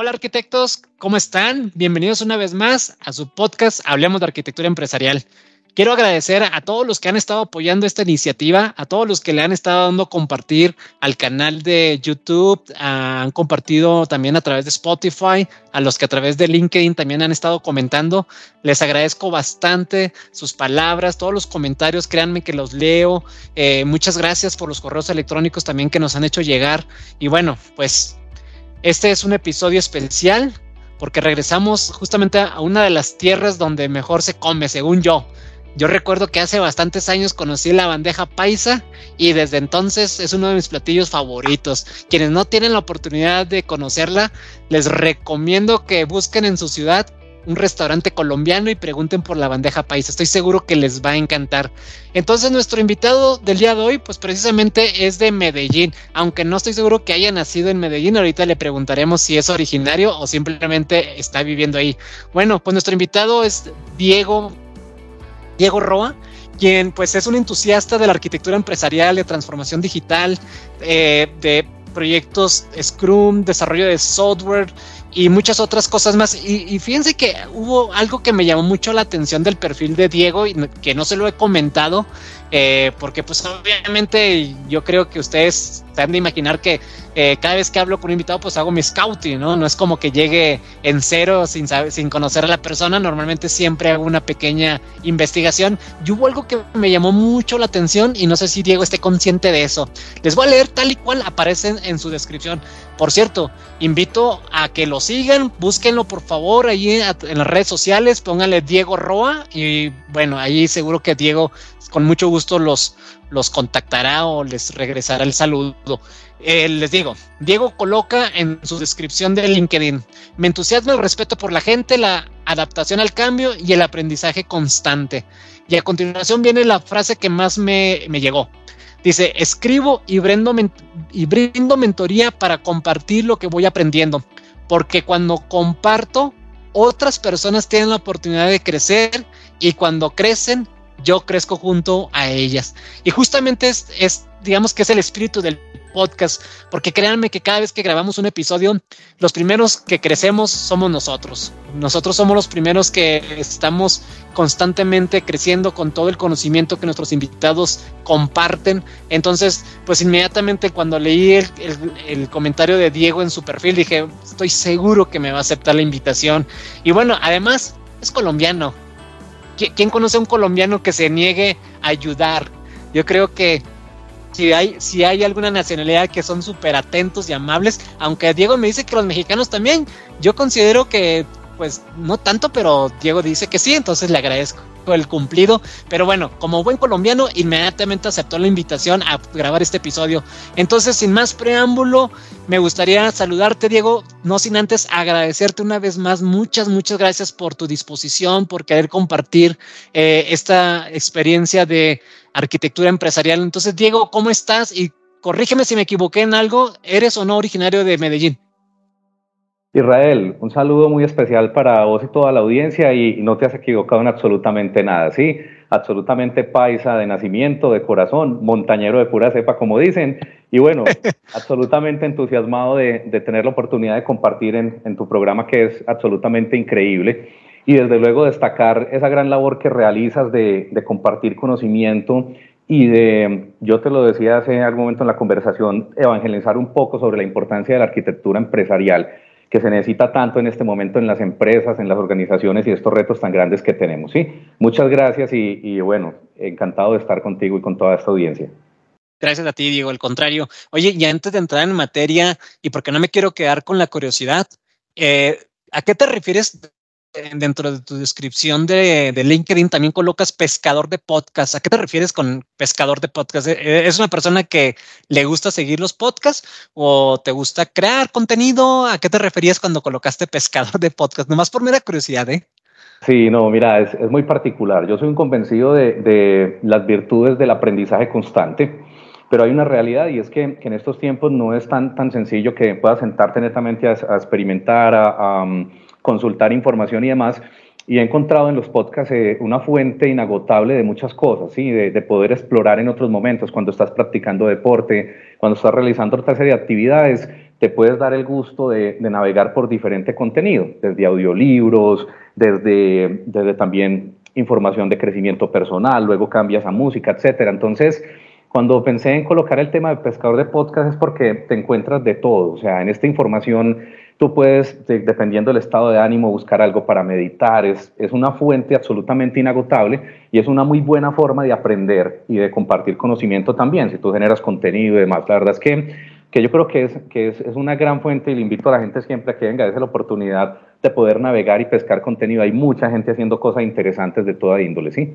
Hola arquitectos, ¿cómo están? Bienvenidos una vez más a su podcast Hablemos de Arquitectura Empresarial. Quiero agradecer a todos los que han estado apoyando esta iniciativa, a todos los que le han estado dando compartir al canal de YouTube, han compartido también a través de Spotify, a los que a través de LinkedIn también han estado comentando. Les agradezco bastante sus palabras, todos los comentarios, créanme que los leo. Eh, muchas gracias por los correos electrónicos también que nos han hecho llegar. Y bueno, pues este es un episodio especial porque regresamos justamente a una de las tierras donde mejor se come, según yo. Yo recuerdo que hace bastantes años conocí la bandeja paisa y desde entonces es uno de mis platillos favoritos. Quienes no tienen la oportunidad de conocerla, les recomiendo que busquen en su ciudad un restaurante colombiano y pregunten por la bandeja paisa. Estoy seguro que les va a encantar. Entonces nuestro invitado del día de hoy, pues precisamente es de Medellín, aunque no estoy seguro que haya nacido en Medellín. Ahorita le preguntaremos si es originario o simplemente está viviendo ahí. Bueno, pues nuestro invitado es Diego, Diego Roa quien pues es un entusiasta de la arquitectura empresarial, de transformación digital, eh, de proyectos Scrum, desarrollo de software, y muchas otras cosas más. Y, fíjense que hubo algo que me llamó mucho la atención del perfil de Diego y que no se lo he comentado, eh, porque pues obviamente yo creo que ustedes se han de imaginar que eh, cada vez que hablo con un invitado pues hago mi scouting, ¿no? No es como que llegue en cero sin, sin conocer a la persona, normalmente siempre hago una pequeña investigación y hubo algo que me llamó mucho la atención y no sé si Diego esté consciente de eso. Les voy a leer tal y cual aparece en su descripción. Por cierto, invito a que lo sigan, búsquenlo por favor ahí en las redes sociales, pónganle Diego Roa y bueno, ahí seguro que Diego con mucho gusto los, los contactará o les regresará el saludo. Eh, les digo, Diego coloca en su descripción de LinkedIn, me entusiasma el respeto por la gente, la adaptación al cambio y el aprendizaje constante. Y a continuación viene la frase que más me, me llegó. Dice, escribo y brindo, y brindo mentoría para compartir lo que voy aprendiendo, porque cuando comparto, otras personas tienen la oportunidad de crecer y cuando crecen, yo crezco junto a ellas. Y justamente es, digamos que es el espíritu del podcast, porque créanme que cada vez que grabamos un episodio, los primeros que crecemos somos nosotros. Nosotros somos los primeros que estamos constantemente creciendo con todo el conocimiento que nuestros invitados comparten. Entonces, pues inmediatamente cuando leí el comentario de Diego en su perfil, dije, estoy seguro que me va a aceptar la invitación. Y bueno, además es colombiano. ¿Quién conoce a un colombiano que se niegue a ayudar? Yo creo que si hay, si hay alguna nacionalidad que son súper atentos y amables, aunque Diego me dice que los mexicanos también, yo considero que pues no tanto, pero Diego dice que sí, entonces le agradezco el cumplido. Pero bueno, como buen colombiano, inmediatamente aceptó la invitación a grabar este episodio. Entonces, sin más preámbulo, me gustaría saludarte, Diego, no sin antes agradecerte una vez más. Muchas, muchas gracias por tu disposición, por querer compartir eh, esta experiencia de arquitectura empresarial. Entonces, Diego, ¿cómo estás? Y corrígeme si me equivoqué en algo, ¿eres o no originario de Medellín? Israel, un saludo muy especial para vos y toda la audiencia y no te has equivocado en absolutamente nada, ¿sí? Absolutamente paisa de nacimiento, de corazón, montañero de pura cepa, como dicen, y bueno, absolutamente entusiasmado de, tener la oportunidad de compartir en, tu programa que es absolutamente increíble. Y desde luego destacar esa gran labor que realizas de, de compartir conocimiento y de, yo te lo decía hace algún momento en la conversación, evangelizar un poco sobre la importancia de la arquitectura empresarial que se necesita tanto en este momento en las empresas, en las organizaciones y estos retos tan grandes que tenemos. ¿sí? Muchas gracias y, bueno, encantado de estar contigo y con toda esta audiencia. Gracias a ti, Diego. Al contrario. Oye, y antes de entrar en materia, y porque no me quiero quedar con la curiosidad, eh, ¿a qué te refieres dentro de tu descripción de, LinkedIn también colocas pescador de podcast. ¿A qué te refieres con pescador de podcast? ¿E-, ¿Es una persona que le gusta seguir los podcasts o te gusta crear contenido? ¿A qué te referías cuando colocaste pescador de podcast? Nomás por mera curiosidad, ¿eh? Sí, no, mira, es, muy particular. Yo soy un convencido de, las virtudes del aprendizaje constante, pero hay una realidad y es que, en estos tiempos no es tan, tan sencillo que puedas sentarte netamente a, experimentar, a consultar información y demás. Y he encontrado en los podcasts eh, una fuente inagotable de muchas cosas, ¿sí? De, poder explorar en otros momentos, cuando estás practicando deporte, cuando estás realizando otra serie de actividades, te puedes dar el gusto de, navegar por diferente contenido, desde audiolibros, desde, desde también información de crecimiento personal, luego cambias a música, etcétera. Entonces, cuando pensé en colocar el tema de pescador de podcast es porque te encuentras de todo, o sea, en esta información tú puedes, dependiendo del estado de ánimo, buscar algo para meditar, es, es una fuente absolutamente inagotable y es una muy buena forma de aprender y de compartir conocimiento también, si tú generas contenido y demás. La verdad es que, que yo creo que, es, que es, es una gran fuente y le invito a la gente siempre a que venga, esa la oportunidad de poder navegar y pescar contenido. Hay mucha gente haciendo cosas interesantes de toda índole, ¿sí?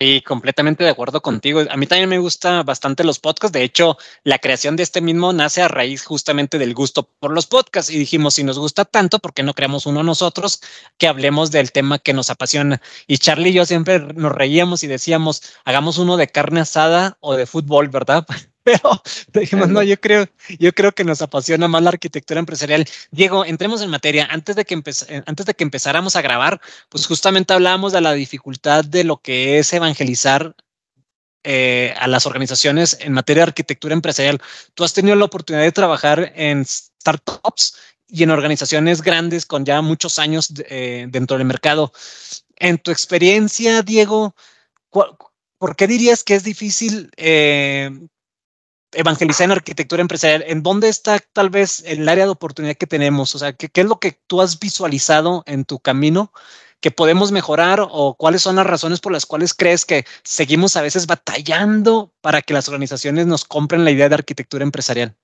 Sí, completamente de acuerdo contigo. A mí también me gusta bastante los podcasts. De hecho, la creación de este mismo nace a raíz justamente del gusto por los podcasts. Y dijimos, si nos gusta tanto, ¿por qué no creamos uno nosotros que hablemos del tema que nos apasiona? Y Charlie y yo siempre nos reíamos y decíamos, hagamos uno de carne asada o de fútbol, ¿verdad? pero dijimos, no, yo creo, yo creo que nos apasiona más la arquitectura empresarial. Diego, entremos en materia. Antes de que eh, antes de que empezáramos a grabar, pues justamente hablábamos de la dificultad de lo que es evangelizar eh, a las organizaciones en materia de arquitectura empresarial. Tú has tenido la oportunidad de trabajar en startups y en organizaciones grandes con ya muchos años eh, dentro del mercado. En tu experiencia, Diego, ¿por qué dirías que es difícil evangelizar en arquitectura empresarial, ¿en dónde está tal vez el área de oportunidad que tenemos? O sea, ¿qué, es lo que tú has visualizado en tu camino que podemos mejorar o cuáles son las razones por las cuales crees que seguimos a veces batallando para que las organizaciones nos compren la idea de arquitectura empresarial?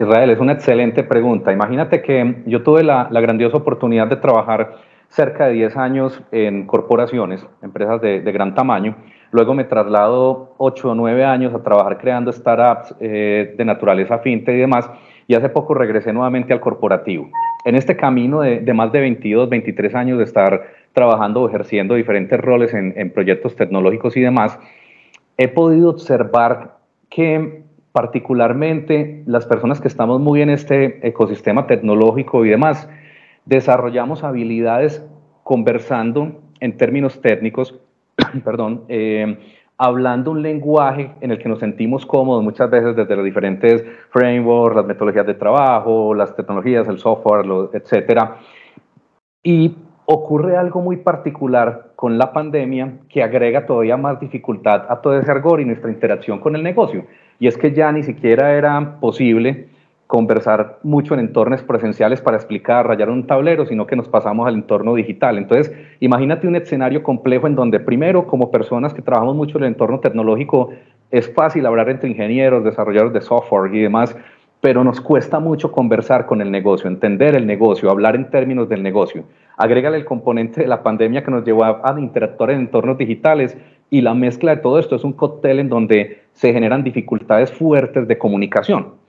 Israel, es una excelente pregunta. Imagínate que yo tuve la, grandiosa oportunidad de trabajar cerca de 10 años en corporaciones, empresas de, gran tamaño, Luego me traslado 8 o 9 años a trabajar creando startups eh, de naturaleza fintech y demás, y hace poco regresé nuevamente al corporativo. En este camino de, más de 22, 23 años de estar trabajando o ejerciendo diferentes roles en, en proyectos tecnológicos y demás, he podido observar que particularmente las personas que estamos muy en este ecosistema tecnológico y demás, desarrollamos habilidades conversando en términos técnicos perdón, eh, hablando un lenguaje en el que nos sentimos cómodos muchas veces desde los diferentes frameworks, las metodologías de trabajo, las tecnologías, el software, etcétera. Y ocurre algo muy particular con la pandemia que agrega todavía más dificultad a todo ese argor y nuestra interacción con el negocio. Y es que ya ni siquiera era posible conversar mucho en entornos presenciales para explicar, rayar un tablero, sino que nos pasamos al entorno digital. Entonces, imagínate un escenario complejo en donde primero, como personas que trabajamos mucho en el entorno tecnológico, es fácil hablar entre ingenieros, desarrolladores de software y demás, pero nos cuesta mucho conversar con el negocio, entender el negocio, hablar en términos del negocio. Agrégale el componente de la pandemia que nos llevó a, interactuar en entornos digitales y la mezcla de todo esto es un cóctel en donde se generan dificultades fuertes de comunicación.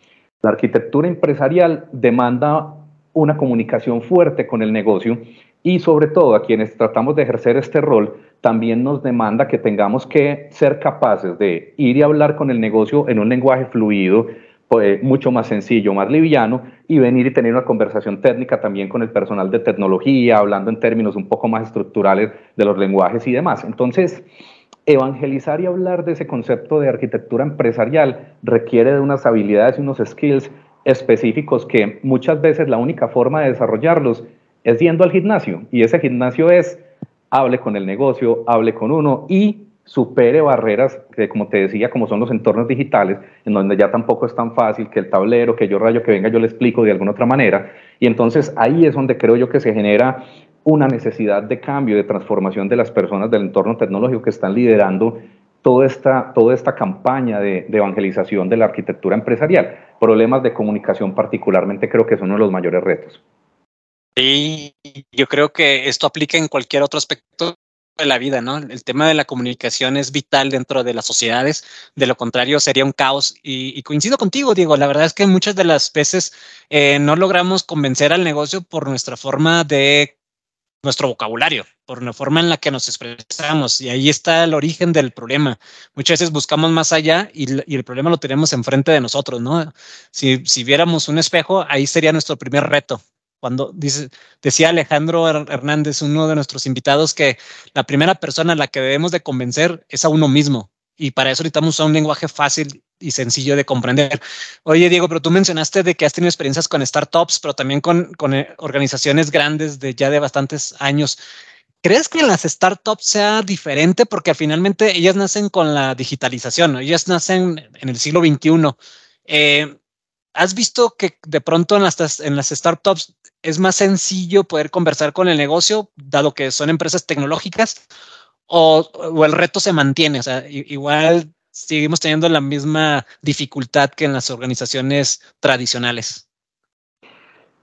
La arquitectura empresarial demanda una comunicación fuerte con el negocio y sobre todo a quienes tratamos de ejercer este rol, también nos demanda que tengamos que ser capaces de ir y hablar con el negocio en un lenguaje fluido, pues, mucho más sencillo, más liviano, y venir y tener una conversación técnica también con el personal de tecnología, hablando en términos un poco más estructurales de los lenguajes y demás. Entonces, evangelizar y hablar de ese concepto de arquitectura empresarial requiere de unas habilidades y unos skills específicos que muchas veces la única forma de desarrollarlos es yendo al gimnasio. Y ese gimnasio es hable con el negocio, hable con uno y supere barreras que como te decía como son los entornos digitales en donde ya tampoco es tan fácil que el tablero, que yo rayo, que venga yo le explico de alguna otra manera. Y entonces ahí es donde creo yo que se genera una necesidad de cambio, de transformación de las personas del entorno tecnológico que están liderando toda esta, toda esta campaña de, evangelización de la arquitectura empresarial. Problemas de comunicación particularmente creo que son uno de los mayores retos. Sí, yo creo que esto aplica en cualquier otro aspecto de la vida, ¿no? El tema de la comunicación es vital dentro de las sociedades, de lo contrario sería un caos. Y, coincido contigo, Diego, la verdad es que muchas de las veces eh, no logramos convencer al negocio por nuestra forma de nuestro vocabulario, por la forma en la que nos expresamos. Y ahí está el origen del problema. Muchas veces buscamos más allá y, el problema lo tenemos enfrente de nosotros, ¿no? Si, si, viéramos un espejo, ahí sería nuestro primer reto. Cuando dice, decía Alejandro Hernández, uno de nuestros invitados, que la primera persona a la que debemos de convencer es a uno mismo. Y para eso necesitamos un lenguaje fácil y sencillo de comprender. Oye, Diego, pero tú mencionaste de que has tenido experiencias con startups, pero también con, eh, organizaciones grandes de ya de bastantes años. ¿Crees que las startups sea diferente? Porque finalmente ellas nacen con la digitalización, ellas nacen en el siglo XXI. Eh, ¿Has visto que de pronto en las, en las startups es más sencillo poder conversar con el negocio, dado que son empresas tecnológicas, o, o el reto se mantiene? O sea, igual seguimos teniendo la misma dificultad que en las organizaciones tradicionales.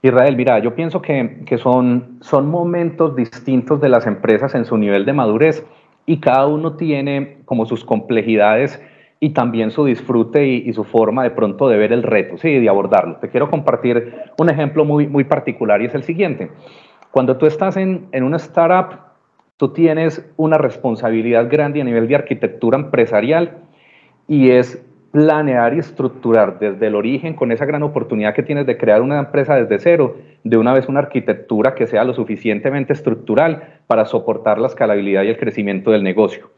Israel, mira, yo pienso que, que, son, son momentos distintos de las empresas en su nivel de madurez y cada uno tiene como sus complejidades y también su disfrute y, su forma de pronto de ver el reto, sí, de abordarlo. Te quiero compartir un ejemplo muy, muy particular y es el siguiente. Cuando tú estás en, en una startup, tú tienes una responsabilidad grande a nivel de arquitectura empresarial y es planear y estructurar desde el origen con esa gran oportunidad que tienes de crear una empresa desde cero, de una vez una arquitectura que sea lo suficientemente estructural para soportar la escalabilidad y el crecimiento del negocio.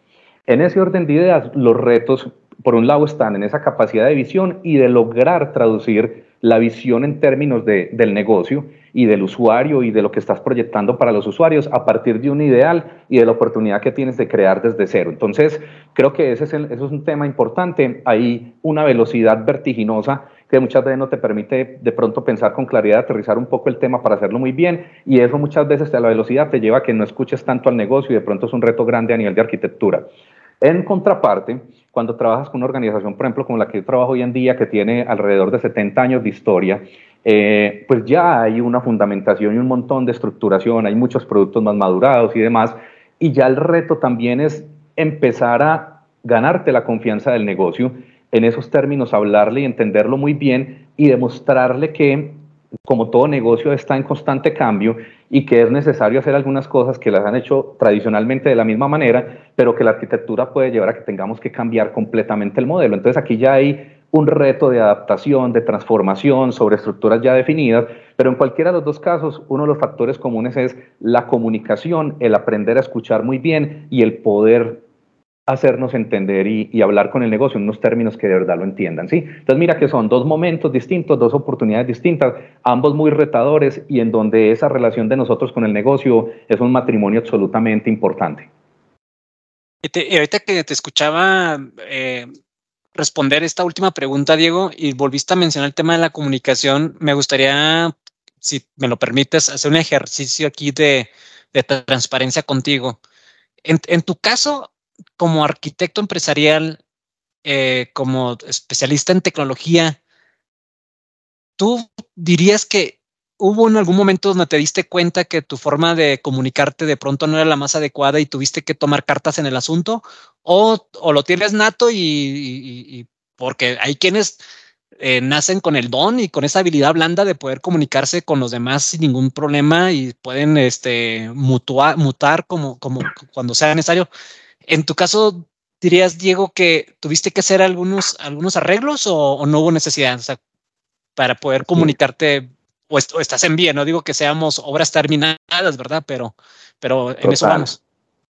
En ese orden de ideas, los retos, por un lado, están en esa capacidad de visión y de lograr traducir la visión en términos de, del negocio y del usuario y de lo que estás proyectando para los usuarios a partir de un ideal y de la oportunidad que tienes de crear desde cero. Entonces, creo que ese es, eso es un tema importante. Hay una velocidad vertiginosa que muchas veces no te permite de pronto pensar con claridad, aterrizar un poco el tema para hacerlo muy bien y eso muchas veces a la velocidad te lleva a que no escuches tanto al negocio y de pronto es un reto grande a nivel de arquitectura. En contraparte, cuando trabajas con una organización, por ejemplo, como la que yo trabajo hoy en día, que tiene alrededor de 70 años de historia, eh, pues ya hay una fundamentación y un montón de estructuración, hay muchos productos más madurados y demás, y ya el reto también es empezar a ganarte la confianza del negocio, en esos términos hablarle y entenderlo muy bien y demostrarle que como todo negocio está en constante cambio y que es necesario hacer algunas cosas que las han hecho tradicionalmente de la misma manera, pero que la arquitectura puede llevar a que tengamos que cambiar completamente el modelo. Entonces aquí ya hay un reto de adaptación, de transformación sobre estructuras ya definidas, pero en cualquiera de los dos casos, uno de los factores comunes es la comunicación, el aprender a escuchar muy bien y el poder hacernos entender y, hablar con el negocio en unos términos que de verdad lo entiendan, ¿sí? Entonces mira que son dos momentos distintos, dos oportunidades distintas, ambos muy retadores y en donde esa relación de nosotros con el negocio es un matrimonio absolutamente importante. Y, ahorita que te escuchaba, eh, responder esta última pregunta, Diego, y volviste a mencionar el tema de la comunicación, me gustaría, si me lo permites, hacer un ejercicio aquí de, transparencia contigo. En, tu caso, como arquitecto empresarial, eh, como especialista en tecnología, ¿tú dirías que ¿Hubo en algún momento donde te diste cuenta que tu forma de comunicarte de pronto no era la más adecuada y tuviste que tomar cartas en el asunto? ¿O, lo tienes nato y, porque hay quienes eh, nacen con el don y con esa habilidad blanda de poder comunicarse con los demás sin ningún problema y pueden este, mutar como, como cuando sea necesario? En tu caso, dirías, Diego, que tuviste que hacer algunos, algunos arreglos o, no hubo necesidad para poder comunicarte o, estás en bien, no digo que seamos obras terminadas, ¿verdad? Pero, pero en eso vamos.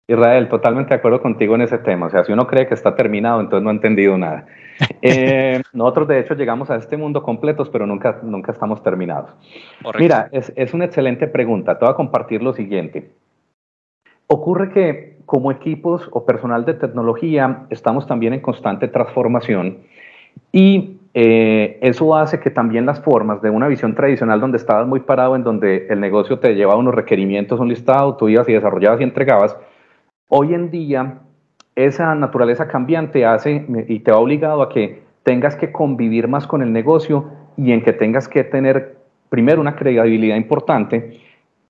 Israel, totalmente de acuerdo contigo en ese tema. O sea, si uno cree que está terminado, entonces no ha entendido nada. Eh, nosotros, de hecho, llegamos a este mundo completos, pero nunca, nunca estamos terminados. Mira, es, es una excelente pregunta. Te voy a compartir lo siguiente. Ocurre que como equipos o personal de tecnología estamos también en constante transformación y eh, eso hace que también las formas de una visión tradicional donde estabas muy parado, en donde el negocio te llevaba unos requerimientos, un listado, tú ibas y desarrollabas y entregabas, hoy en día esa naturaleza cambiante hace y te ha obligado a que tengas que convivir más con el negocio y en que tengas que tener primero una credibilidad importante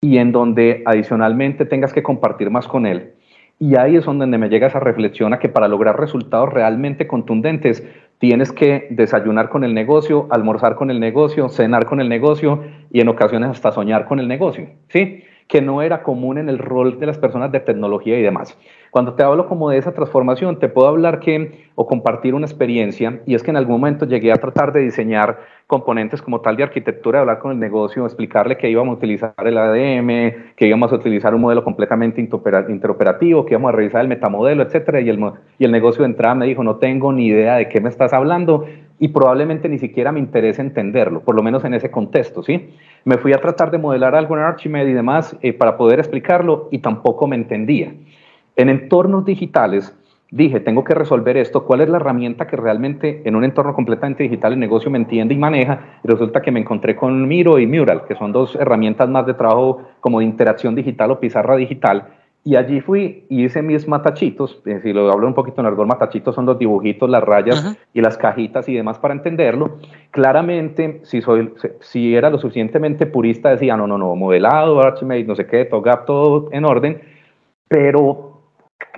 y en donde adicionalmente tengas que compartir más con él. Y ahí es donde me llega esa reflexión a que para lograr resultados realmente contundentes tienes que desayunar con el negocio, almorzar con el negocio, cenar con el negocio y en ocasiones hasta soñar con el negocio, ¿sí? que no era común en el rol de las personas de tecnología y demás. Cuando te hablo como de esa transformación, te puedo hablar que o compartir una experiencia y es que en algún momento llegué a tratar de diseñar componentes como tal de arquitectura, hablar con el negocio, explicarle que íbamos a utilizar el ADM, que íbamos a utilizar un modelo completamente interoperativo, que íbamos a revisar el metamodelo, etcétera, y el, y el negocio de entrada me dijo, no tengo ni idea de qué me estás hablando, y probablemente ni siquiera me interesa entenderlo, por lo menos en ese contexto, ¿sí? Me fui a tratar de modelar algo en Archimede y demás eh, para poder explicarlo y tampoco me entendía. En entornos digitales dije, tengo que resolver esto, ¿cuál es la herramienta que realmente en un entorno completamente digital el negocio me entiende y maneja? Y resulta que me encontré con Miro y Mural, que son dos herramientas más de trabajo como de interacción digital o pizarra digital, y allí fui y hice mis matachitos, eh, si lo hablo un poquito en argot, matachitos son los dibujitos, las rayas y las cajitas y demás para entenderlo. Claramente, si, soy, si era lo suficientemente purista, decía, no, no, no, modelado, Archimate, no sé qué, TOGAP, todo en orden, pero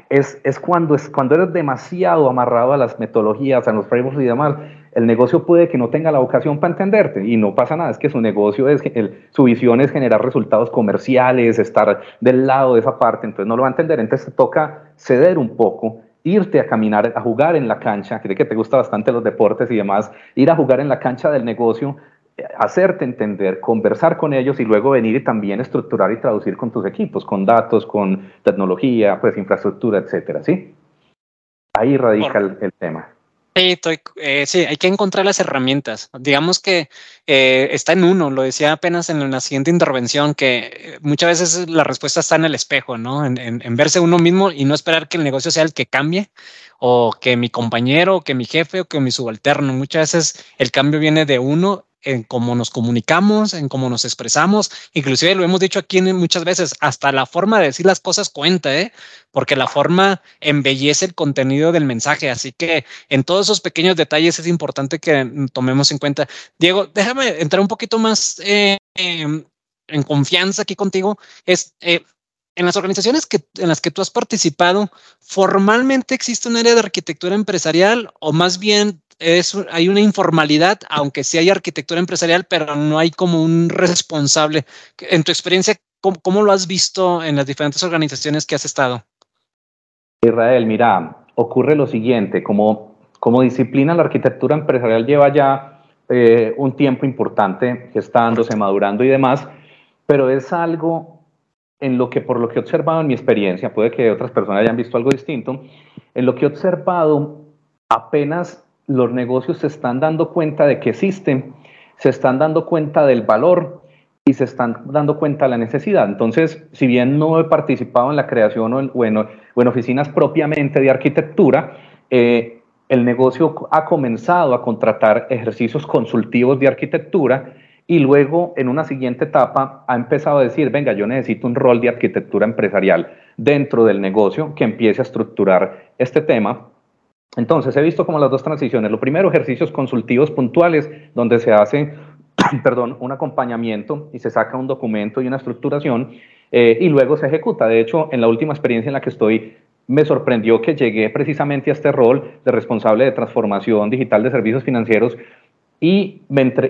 es, es, cuando, es cuando eres demasiado amarrado a las metodologías, a los frameworks y demás, el negocio puede que no tenga la vocación para entenderte y no pasa nada, es que su negocio es, su visión es generar resultados comerciales, estar del lado de esa parte, entonces no lo va a entender, entonces te toca ceder un poco, irte a caminar, a jugar en la cancha, que que te gusta bastante los deportes y demás, ir a jugar en la cancha del negocio, hacerte entender, conversar con ellos y luego venir y también estructurar y traducir con tus equipos, con datos, con tecnología, pues infraestructura, etcétera, ¿sí? Ahí radica el tema. Sí, eh, sí, hay que encontrar las herramientas. Digamos que eh, está en uno, lo decía apenas en la siguiente intervención, que eh, muchas veces la respuesta está en el espejo, ¿no? En, en, verse uno mismo y no esperar que el negocio sea el que cambie o que mi compañero, o que mi jefe o que mi subalterno. Muchas veces el cambio viene de uno en cómo nos comunicamos, en cómo nos expresamos. Inclusive lo hemos dicho aquí muchas veces, hasta la forma de decir las cosas cuenta, ¿eh? porque la forma embellece el contenido del mensaje. Así que en todos esos pequeños detalles es importante que tomemos en cuenta. Diego, déjame entrar un poquito más eh, em, en confianza aquí contigo. Es, eh, en las organizaciones que, en las que tú has participado, ¿formalmente existe un área de arquitectura empresarial o más bien es, hay una informalidad, aunque sí hay arquitectura empresarial, pero no hay como un responsable. En tu experiencia, ¿cómo, lo has visto en las diferentes organizaciones que has estado? Israel, mira, ocurre lo siguiente, como, como disciplina la arquitectura empresarial lleva ya eh, un tiempo importante gestándose, madurando y demás, pero es algo en lo que por lo que he observado en mi experiencia, puede que otras personas hayan visto algo distinto, en lo que he observado apenas los negocios se están dando cuenta de que existen, se están dando cuenta del valor y se están dando cuenta de la necesidad. Entonces, si bien no he participado en la creación o en, en, oficinas propiamente de arquitectura, eh, el negocio ha comenzado a contratar ejercicios consultivos de arquitectura y luego en una siguiente etapa ha empezado a decir, venga, yo necesito un rol de arquitectura empresarial dentro del negocio que empiece a estructurar este tema entonces, he visto como las dos transiciones. Lo primero, ejercicios consultivos puntuales, donde se hace, perdón, un acompañamiento y se saca un documento y una estructuración, eh, y luego se ejecuta. De hecho, en la última experiencia en la que estoy, me sorprendió que llegué precisamente a este rol de responsable de transformación digital de servicios financieros y,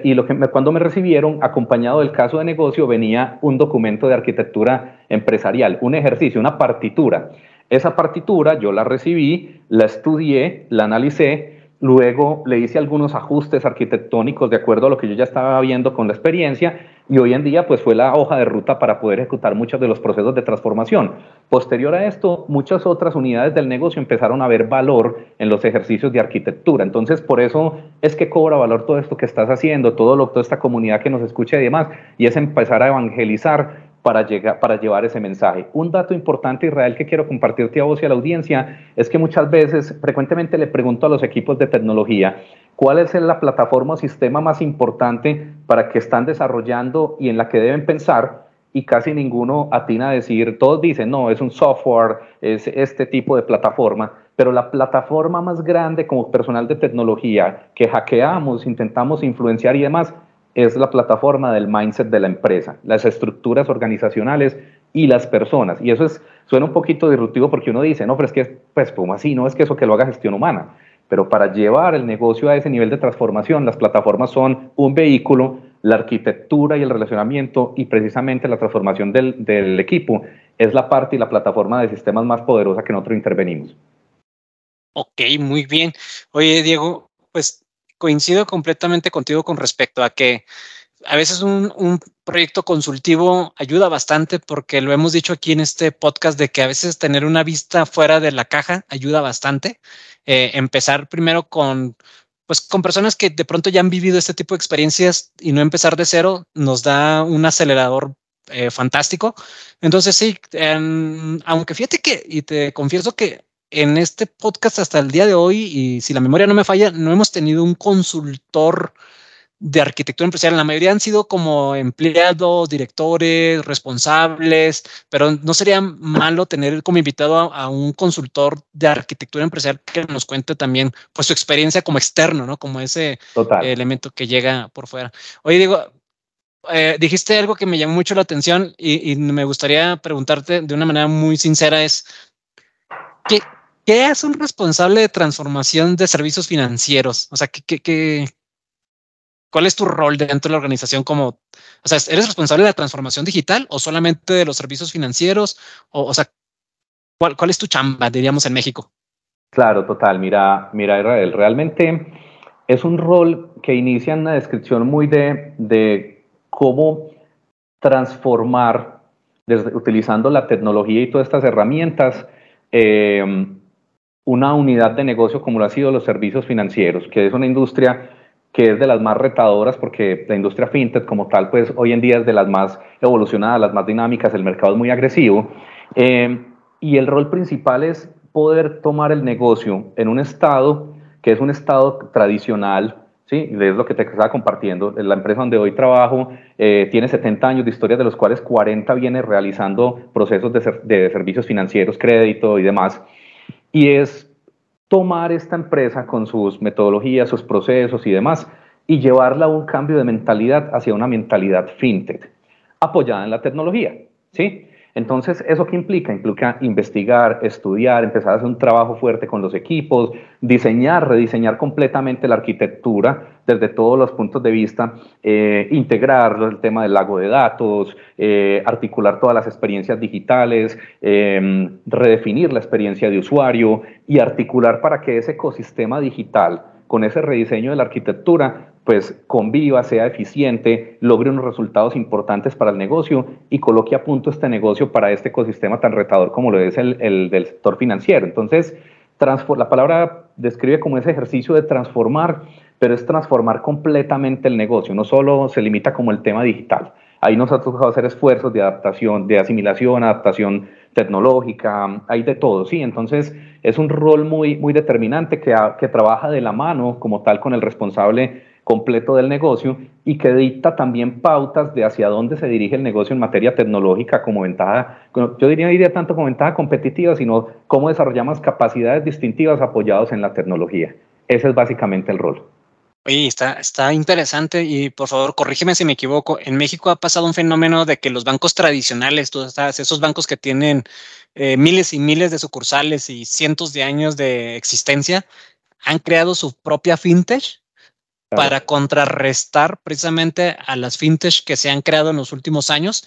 y lo que cuando me recibieron, acompañado del caso de negocio, venía un documento de arquitectura empresarial, un ejercicio, una partitura. Esa partitura yo la recibí, la estudié, la analicé, luego le hice algunos ajustes arquitectónicos de acuerdo a lo que yo ya estaba viendo con la experiencia y hoy en día pues fue la hoja de ruta para poder ejecutar muchos de los procesos de transformación. Posterior a esto, muchas otras unidades del negocio empezaron a ver valor en los ejercicios de arquitectura. Entonces, por eso es que cobra valor todo esto que estás haciendo, todo lo, toda esta comunidad que nos escucha y demás, y es empezar a evangelizar para, llegar, para llevar ese mensaje. Un dato importante, Israel, que quiero compartirte a vos y a la audiencia, es que muchas veces, frecuentemente le pregunto a los equipos de tecnología, ¿cuál es la plataforma o sistema más importante para que están desarrollando y en la que deben pensar? Y casi ninguno atina a decir, todos dicen, no, es un software, es este tipo de plataforma, pero la plataforma más grande como personal de tecnología que hackeamos, intentamos influenciar y demás, es la plataforma del mindset de la empresa, las estructuras organizacionales y las personas. Y eso es, suena un poquito disruptivo porque uno dice, no, pero es que, pues, como así? No es que eso que lo haga gestión humana. Pero para llevar el negocio a ese nivel de transformación, las plataformas son un vehículo la arquitectura y el relacionamiento y precisamente la transformación del, del equipo es la parte y la plataforma de sistemas más poderosa que nosotros intervenimos. Ok, muy bien. Oye, Diego, pues coincido completamente contigo con respecto a que a veces un, un, proyecto consultivo ayuda bastante porque lo hemos dicho aquí en este podcast de que a veces tener una vista fuera de la caja ayuda bastante. Eh, empezar primero con, pues, con personas que de pronto ya han vivido este tipo de experiencias y no empezar de cero nos da un acelerador eh, fantástico. Entonces sí, eh, aunque fíjate que, y te confieso que en este podcast hasta el día de hoy, y si la memoria no me falla, no hemos tenido un consultor de arquitectura empresarial. La mayoría han sido como empleados, directores, responsables, pero no sería malo tener como invitado a, a, un consultor de arquitectura empresarial que nos cuente también pues su experiencia como externo, ¿no? Como ese Total. elemento que llega por fuera. Oye, digo, eh, dijiste algo que me llamó mucho la atención y, y, me gustaría preguntarte de una manera muy sincera es, ¿qué, ¿qué es un responsable de transformación de servicios financieros? O sea, ¿qué, qué, qué ¿Cuál es tu rol dentro de la organización como, o sea, eres responsable de la transformación digital o solamente de los servicios financieros? O, sea, ¿cuál, ¿cuál es tu chamba, diríamos, en México? Claro, total. Mira, mira, Israel, realmente es un rol que inicia en una descripción muy de, de cómo transformar, utilizando la tecnología y todas estas herramientas, eh, una unidad de negocio como lo ha sido los servicios financieros, que es una industria que es de las más retadoras porque la industria fintech como tal, pues hoy en día es de las más evolucionadas, las más dinámicas, el mercado es muy agresivo. Eh, y el rol principal es poder tomar el negocio en un estado que es un estado tradicional, ¿sí? Es lo que te estaba compartiendo. La empresa donde hoy trabajo eh, tiene 70 años de historia, de los cuales 40 viene realizando procesos de, de servicios financieros, crédito y demás. Y es tomar esta empresa con sus metodologías, sus procesos y demás y llevarla a un cambio de mentalidad hacia una mentalidad fintech, apoyada en la tecnología, ¿sí? Entonces, ¿eso qué implica? Implica investigar, estudiar, empezar a hacer un trabajo fuerte con los equipos, diseñar, rediseñar completamente la arquitectura desde todos los puntos de vista, eh, integrar el tema del lago de datos, eh, articular todas las experiencias digitales, eh, redefinir la experiencia de usuario y articular para que ese ecosistema digital, con ese rediseño de la arquitectura, pues conviva, sea eficiente, logre unos resultados importantes para el negocio y coloque a punto este negocio para este ecosistema tan retador como lo es el, el del sector financiero. Entonces, la palabra describe como ese ejercicio de transformar, pero es transformar completamente el negocio, no solo se limita como el tema digital. Ahí nos ha tocado hacer esfuerzos de adaptación, de asimilación, adaptación tecnológica, hay de todo, ¿sí? Entonces, es un rol muy, muy determinante que, que trabaja de la mano como tal con el responsable completo del negocio y que dicta también pautas de hacia dónde se dirige el negocio en materia tecnológica como ventaja, yo diría, diría tanto como ventaja competitiva, sino cómo desarrollamos capacidades distintivas apoyados en la tecnología. Ese es básicamente el rol. Oye, está, está interesante y por favor, corrígeme si me equivoco. En México ha pasado un fenómeno de que los bancos tradicionales, tú esos bancos que tienen eh, miles y miles de sucursales y cientos de años de existencia, han creado su propia fintech para contrarrestar precisamente a las fintech que se han creado en los últimos años.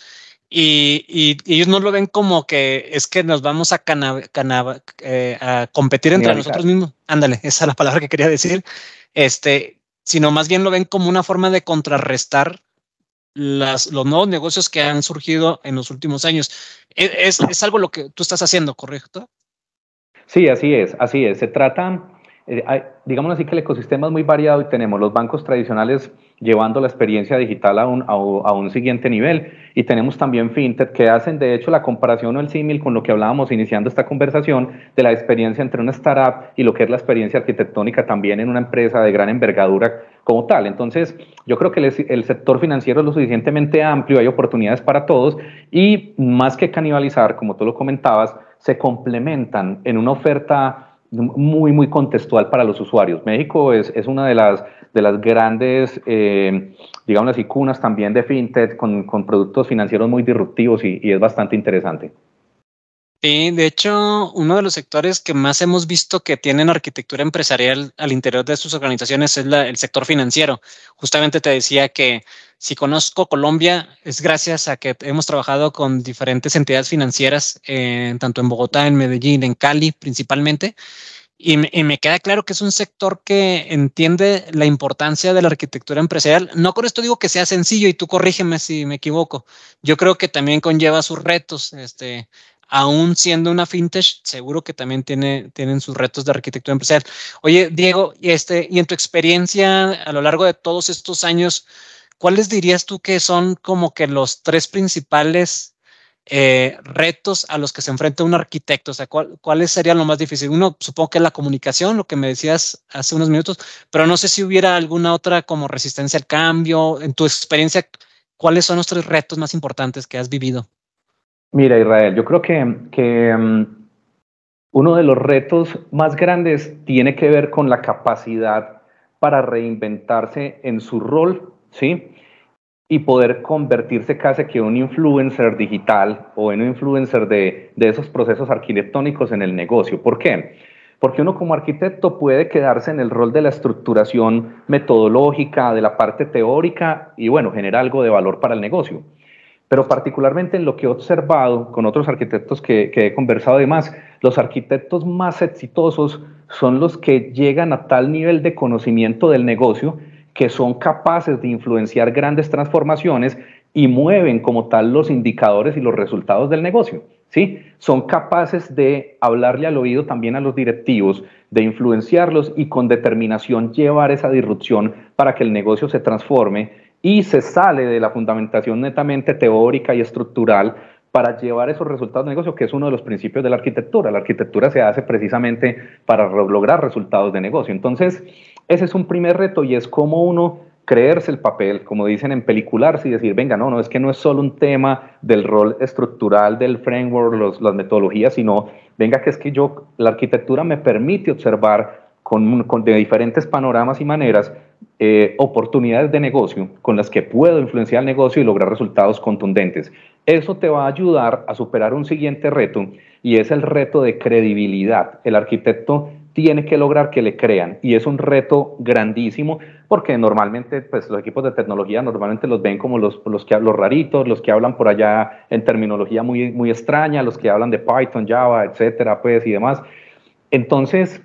Y, y, y ellos no lo ven como que es que nos vamos a, cana, cana, eh, a competir entre nosotros mismos. Ándale, esa es la palabra que quería decir. Este, sino más bien lo ven como una forma de contrarrestar las, los nuevos negocios que han surgido en los últimos años. E, es, es algo lo que tú estás haciendo, ¿correcto? Sí, así es, así es. Se trata eh, digamos así que el ecosistema es muy variado y tenemos los bancos tradicionales llevando la experiencia digital a un, a, un siguiente nivel y tenemos también fintech que hacen de hecho la comparación o el símil con lo que hablábamos iniciando esta conversación de la experiencia entre una startup y lo que es la experiencia arquitectónica también en una empresa de gran envergadura como tal. Entonces, yo creo que el, el sector financiero es lo suficientemente amplio, hay oportunidades para todos y más que canibalizar, como tú lo comentabas, se complementan en una oferta muy, muy contextual para los usuarios. México es, es una de las, de las grandes, eh, digamos así, cunas también de fintech con, con productos financieros muy disruptivos y, y es bastante interesante. Sí, de hecho, uno de los sectores que más hemos visto que tienen arquitectura empresarial al interior de sus organizaciones es el sector financiero. Justamente te decía que si conozco Colombia es gracias a que hemos trabajado con diferentes entidades financieras, eh, tanto en Bogotá, en Medellín, en Cali principalmente. Y me, y me, queda claro que es un sector que entiende la importancia de la arquitectura empresarial. No con esto digo que sea sencillo y tú corrígeme si me equivoco. Yo creo que también conlleva sus retos. Este, aún siendo una fintech, seguro que también tiene, tienen sus retos de arquitectura empresarial. Oye, Diego, y, este, y en tu experiencia a lo largo de todos estos años, ¿cuáles dirías tú que son como que los tres principales eh, retos a los que se enfrenta un arquitecto? O sea, ¿cuál, ¿cuáles serían lo más difícil? Uno, supongo que es la comunicación, lo que me decías hace unos minutos, pero no sé si hubiera alguna otra como resistencia al cambio. En tu experiencia, ¿cuáles son los tres retos más importantes que has vivido? Mira, Israel, yo creo que, mm, uno de los retos más grandes tiene que ver con la capacidad para reinventarse en su rol, ¿sí? Y poder convertirse casi que un influencer digital o en un influencer de, de esos procesos arquitectónicos en el negocio. ¿Por qué? Porque uno como arquitecto puede quedarse en el rol de la estructuración metodológica, de la parte teórica y bueno, genera algo de valor para el negocio pero particularmente en lo que he observado con otros arquitectos que, he conversado además, los arquitectos más exitosos son los que llegan a tal nivel de conocimiento del negocio que son capaces de influenciar grandes transformaciones y mueven como tal los indicadores y los resultados del negocio. ¿sí? Son capaces de hablarle al oído también a los directivos, de influenciarlos y con determinación llevar esa disrupción para que el negocio se transforme y se sale de la fundamentación netamente teórica y estructural para llevar esos resultados de negocio, que es uno de los principios de la arquitectura. La arquitectura se hace precisamente para lograr resultados de negocio. Entonces, ese es un primer reto y es como uno creerse el papel, como dicen en pelicularse y decir, venga, no, no, es que no es solo un tema del rol estructural del framework, las metodologías, sino, venga, que es que yo, la arquitectura me permite observar con, con de diferentes panoramas y maneras eh, oportunidades de negocio con las que puedo influenciar el negocio y lograr resultados contundentes. Eso te va a ayudar a superar un siguiente reto y es el reto de credibilidad. El arquitecto tiene que lograr que le crean y es un reto grandísimo porque normalmente pues, los equipos de tecnología normalmente los ven como los, los, que, los raritos, los que hablan por allá en terminología muy, muy extraña, los que hablan de Python, Java, etcétera, pues y demás. Entonces,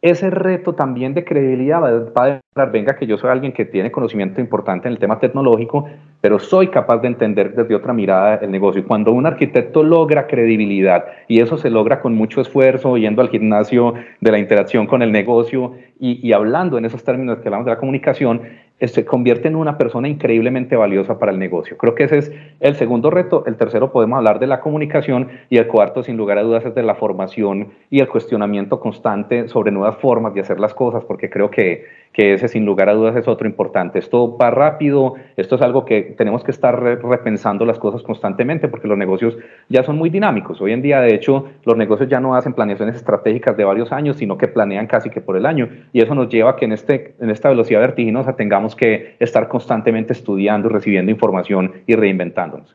ese reto también de credibilidad va a demostrar, venga, que yo soy alguien que tiene conocimiento importante en el tema tecnológico, pero soy capaz de entender desde otra mirada el negocio. Cuando un arquitecto logra credibilidad, y eso se logra con mucho esfuerzo, yendo al gimnasio de la interacción con el negocio y, y hablando en esos términos que hablamos de la comunicación, se convierte en una persona increíblemente valiosa para el negocio. Creo que ese es el segundo reto. El tercero podemos hablar de la comunicación y el cuarto, sin lugar a dudas, es de la formación y el cuestionamiento constante sobre nuevas formas de hacer las cosas, porque creo que que ese sin lugar a dudas es otro importante. Esto va rápido, esto es algo que tenemos que estar repensando las cosas constantemente porque los negocios ya son muy dinámicos. Hoy en día, de hecho, los negocios ya no hacen planeaciones estratégicas de varios años, sino que planean casi que por el año. Y eso nos lleva a que en, este, en esta velocidad vertiginosa tengamos que estar constantemente estudiando, recibiendo información y reinventándonos.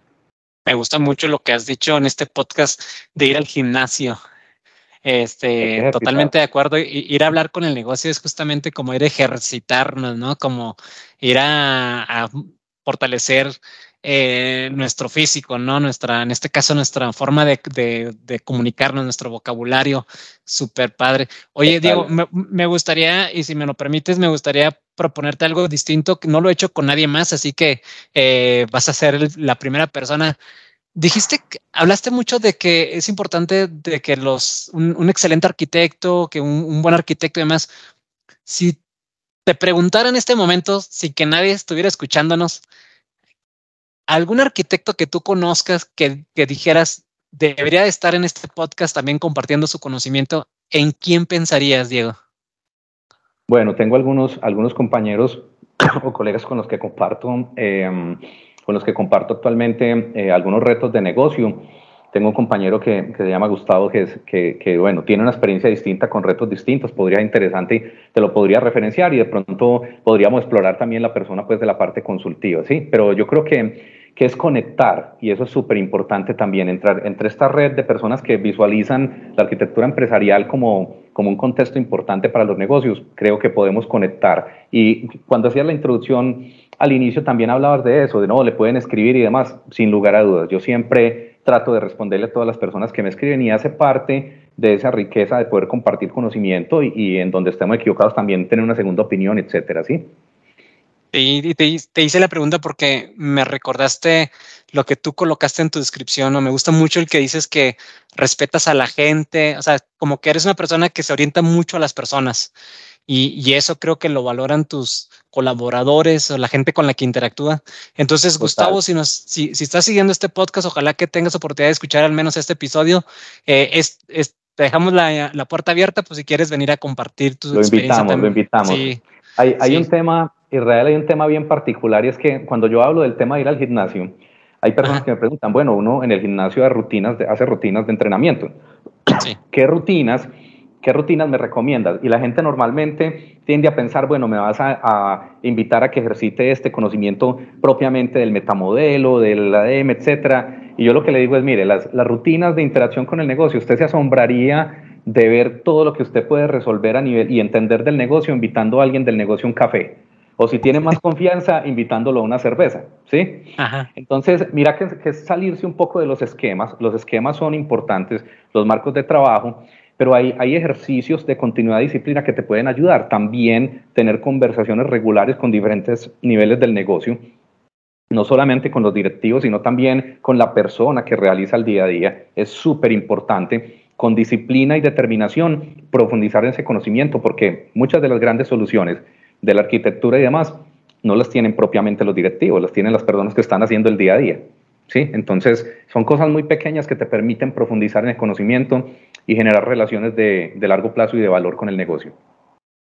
Me gusta mucho lo que has dicho en este podcast de ir al gimnasio. Este, totalmente de acuerdo. Ir a hablar con el negocio es justamente como ir a ejercitarnos, ¿no? Como ir a, fortalecer eh, nuestro físico, ¿no? Nuestra, en este caso, nuestra forma de, de, comunicarnos, nuestro vocabulario, súper padre. Oye, Diego, me, gustaría, y si me lo permites, me gustaría proponerte algo distinto, que no lo he hecho con nadie más, así que eh, vas a ser la primera persona Dijiste, hablaste mucho de que es importante de que los, un, excelente arquitecto, que un, buen arquitecto y demás, si te preguntara en este momento, sin que nadie estuviera escuchándonos, algún arquitecto que tú conozcas que, que dijeras debería de estar en este podcast también compartiendo su conocimiento, ¿en quién pensarías, Diego? Bueno, tengo algunos, algunos compañeros o colegas con los que comparto. Eh, con los que comparto actualmente eh, algunos retos de negocio. Tengo un compañero que, que se llama Gustavo, que, es, que, que, bueno, tiene una experiencia distinta con retos distintos, podría interesante, te lo podría referenciar y de pronto podríamos explorar también la persona pues de la parte consultiva, ¿sí? Pero yo creo que, que es conectar, y eso es súper importante también, entrar entre esta red de personas que visualizan la arquitectura empresarial como, como un contexto importante para los negocios, creo que podemos conectar. Y cuando hacías la introducción al inicio también hablabas de eso, de no, le pueden escribir y demás, sin lugar a dudas. Yo siempre trato de responderle a todas las personas que me escriben y hace parte de esa riqueza de poder compartir conocimiento y, en donde estemos equivocados también tener una segunda opinión, etcétera, ¿sí? Y te, hice la pregunta porque me recordaste lo que tú colocaste en tu descripción, ¿no? Me gusta mucho el que dices que respetas a la gente, o sea, como que eres una persona que se orienta mucho a las personas. Y, eso creo que lo valoran tus colaboradores o la gente con la que interactúa. Entonces, Gustavo, si, nos, si, estás siguiendo este podcast, ojalá que tengas oportunidad de escuchar al menos este episodio. Eh, es, te dejamos la, puerta abierta, pues si quieres venir a compartir tu lo Invitamos, lo invitamos, Hay, hay un tema Israel hay un tema bien particular y es que cuando yo hablo del tema de ir al gimnasio, hay personas que me preguntan, bueno, uno en el gimnasio rutinas de, hace rutinas de entrenamiento. ¿Qué rutinas? ¿Qué rutinas me recomiendas? Y la gente normalmente tiende a pensar, bueno, me vas a, invitar a que ejercite este conocimiento propiamente del metamodelo, del ADM, etcétera. Y yo lo que le digo es, mire, las, las rutinas de interacción con el negocio, usted se asombraría de ver todo lo que usted puede resolver a nivel y entender del negocio invitando a alguien del negocio a un café o si tiene más confianza, invitándolo a una cerveza, ¿sí? Entonces, mira que, es salirse un poco de los esquemas. Los esquemas son importantes, los marcos de trabajo, pero hay, ejercicios de continuidad de disciplina que te pueden ayudar. También tener conversaciones regulares con diferentes niveles del negocio, no solamente con los directivos, sino también con la persona que realiza el día a día. Es súper importante con disciplina y determinación profundizar en ese conocimiento, porque muchas de las grandes soluciones de la arquitectura y demás, no las tienen propiamente los directivos, las tienen las personas que están haciendo el día a día. ¿sí? Entonces, son cosas muy pequeñas que te permiten profundizar en el conocimiento y generar relaciones de, largo plazo y de valor con el negocio.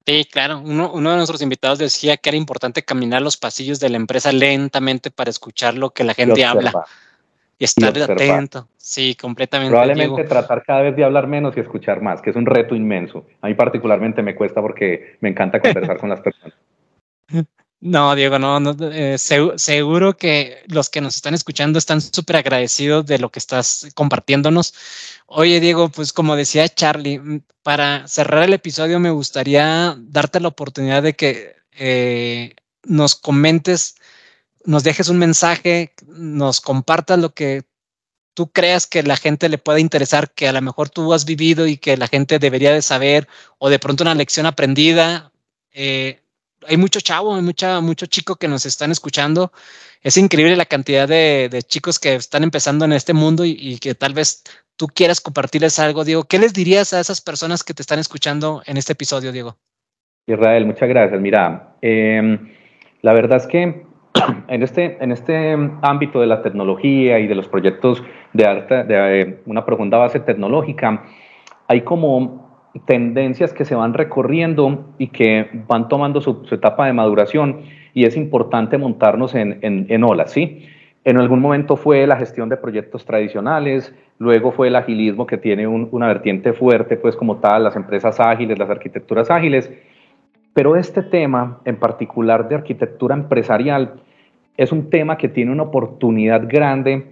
Sí, claro. Uno, uno, de nuestros invitados decía que era importante caminar los pasillos de la empresa lentamente para escuchar lo que la gente habla y estar atento. Sí, completamente. Probablemente tratar cada vez de hablar menos y escuchar más, que es un reto inmenso. A mí particularmente me cuesta porque me encanta conversar con las personas. No, Diego, no, eh, seguro que los que nos están escuchando están súper agradecidos de lo que estás compartiéndonos. Oye, Diego, pues como decía Charlie, mm, para cerrar el episodio me gustaría darte la oportunidad de que eh, nos comentes nos dejes un mensaje, nos compartas lo que tú creas que la gente le pueda interesar, que a lo mejor tú has vivido y que la gente debería de saber, o de pronto una lección aprendida. Eh, hay mucho chavo, hay mucha, mucho chico que nos están escuchando. Es increíble la cantidad de, chicos que están empezando en este mundo y, que tal vez tú quieras compartirles algo, Diego. ¿Qué les dirías a esas personas que te están escuchando en este episodio, Diego? Israel, muchas gracias. Mira, em, la verdad es que en este, en este ámbito de la tecnología y de los proyectos de, alta, de eh, una profunda base tecnológica, hay como tendencias que se van recorriendo y que van tomando su, etapa de maduración y es importante montarnos en, en, olas, ¿sí? En algún momento fue la gestión de proyectos tradicionales, luego fue el agilismo que tiene una vertiente fuerte, pues como tal, las empresas ágiles, las arquitecturas ágiles, pero este tema en particular de arquitectura empresarial es un tema que tiene una oportunidad grande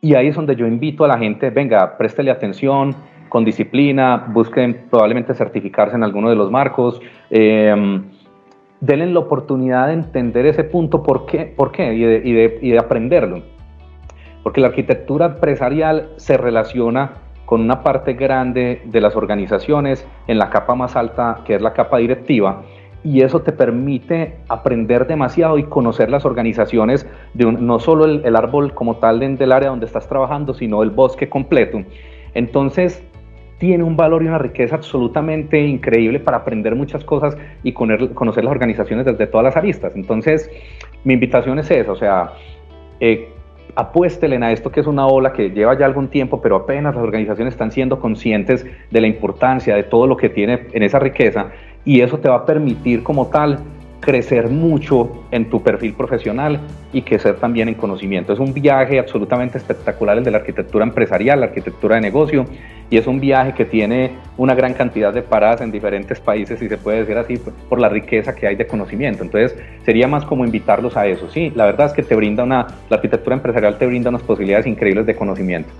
y ahí es donde yo invito a la gente, venga, préstele atención con disciplina, busquen probablemente certificarse en alguno de los marcos, eh, denle la oportunidad de entender ese punto, por qué, por qué y, de, y, de, y de aprenderlo. Porque la arquitectura empresarial se relaciona con una parte grande de las organizaciones en la capa más alta, que es la capa directiva, y eso te permite aprender demasiado y conocer las organizaciones de no solo el, árbol como tal del área donde estás trabajando, sino el bosque completo. Entonces, tiene un valor y una riqueza absolutamente increíble para aprender muchas cosas y conocer las organizaciones desde todas las aristas. Entonces, mi invitación es esa, o sea, eh, apuéstelen a esto que es una ola que lleva ya algún tiempo, pero apenas las organizaciones están siendo conscientes de la importancia de todo lo que tiene en esa riqueza y eso te va a permitir como tal crecer mucho en tu perfil profesional y crecer también en conocimiento. Es un viaje absolutamente espectacular el de la arquitectura empresarial, la arquitectura de negocio y es un viaje que tiene una gran cantidad de paradas en diferentes países, y se puede decir así, por la riqueza que hay de conocimiento. Entonces, sería más como invitarlos a eso. Sí, la verdad es que te brinda una, la arquitectura empresarial te brinda unas posibilidades increíbles de conocimiento.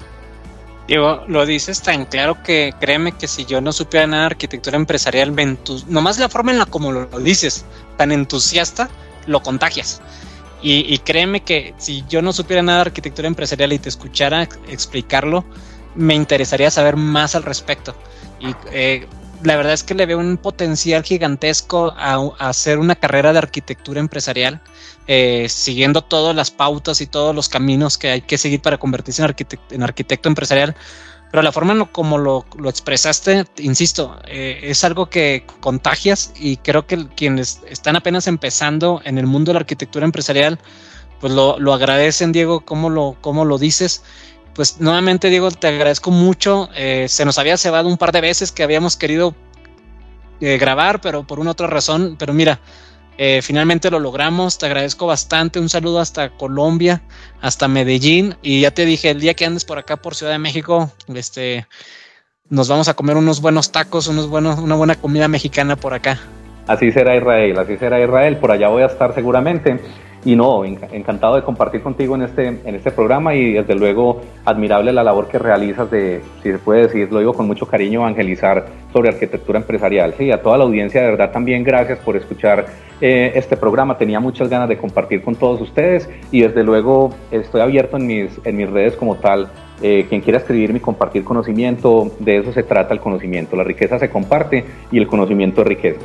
Digo, lo dices tan claro que créeme que si yo no supiera nada de arquitectura empresarial, nomás la forma en la como lo, dices, tan entusiasta, lo contagias. Y, y, créeme que si yo no supiera nada de arquitectura empresarial y te escuchara explicarlo, me interesaría saber más al respecto. Y eh, la verdad es que le veo un potencial gigantesco a, hacer una carrera de arquitectura empresarial, eh, siguiendo todas las pautas y todos los caminos que hay que seguir para convertirse en, arquitecto empresarial. Pero la forma en como lo, expresaste, insisto, eh, es algo que contagias y creo que quienes están apenas empezando en el mundo de la arquitectura empresarial, pues lo, lo agradecen, Diego, cómo lo, cómo lo dices pues nuevamente Diego, te agradezco mucho. Eh, se nos había cebado un par de veces que habíamos querido eh, grabar, pero por una otra razón. Pero mira, eh, finalmente lo logramos. Te agradezco bastante. Un saludo hasta Colombia, hasta Medellín. Y ya te dije, el día que andes por acá, por Ciudad de México, este, nos vamos a comer unos buenos tacos, unos buenos, una buena comida mexicana por acá. Así será Israel, así será Israel. Por allá voy a estar seguramente. Y no, encantado de compartir contigo en este, en este programa y desde luego admirable la labor que realizas de, si se puede decir, lo digo con mucho cariño, evangelizar sobre arquitectura empresarial. Sí, a toda la audiencia, de verdad también gracias por escuchar eh, este programa. Tenía muchas ganas de compartir con todos ustedes y desde luego estoy abierto en mis, en mis redes como tal. Eh, quien quiera escribirme y compartir conocimiento, de eso se trata el conocimiento. La riqueza se comparte y el conocimiento es riqueza.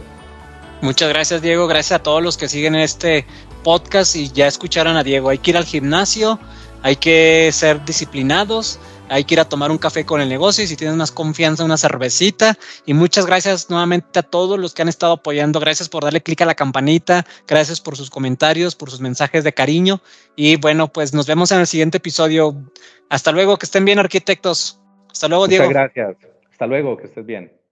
Muchas gracias, Diego. Gracias a todos los que siguen este podcast y ya escucharon a Diego. Hay que ir al gimnasio, hay que ser disciplinados, hay que ir a tomar un café con el negocio y si tienes más confianza, una cervecita. Y muchas gracias nuevamente a todos los que han estado apoyando. Gracias por darle clic a la campanita, gracias por sus comentarios, por sus mensajes de cariño. Y bueno, pues nos vemos en el siguiente episodio. Hasta luego, que estén bien arquitectos. Hasta luego, Diego. Muchas gracias. Hasta luego, que estés bien.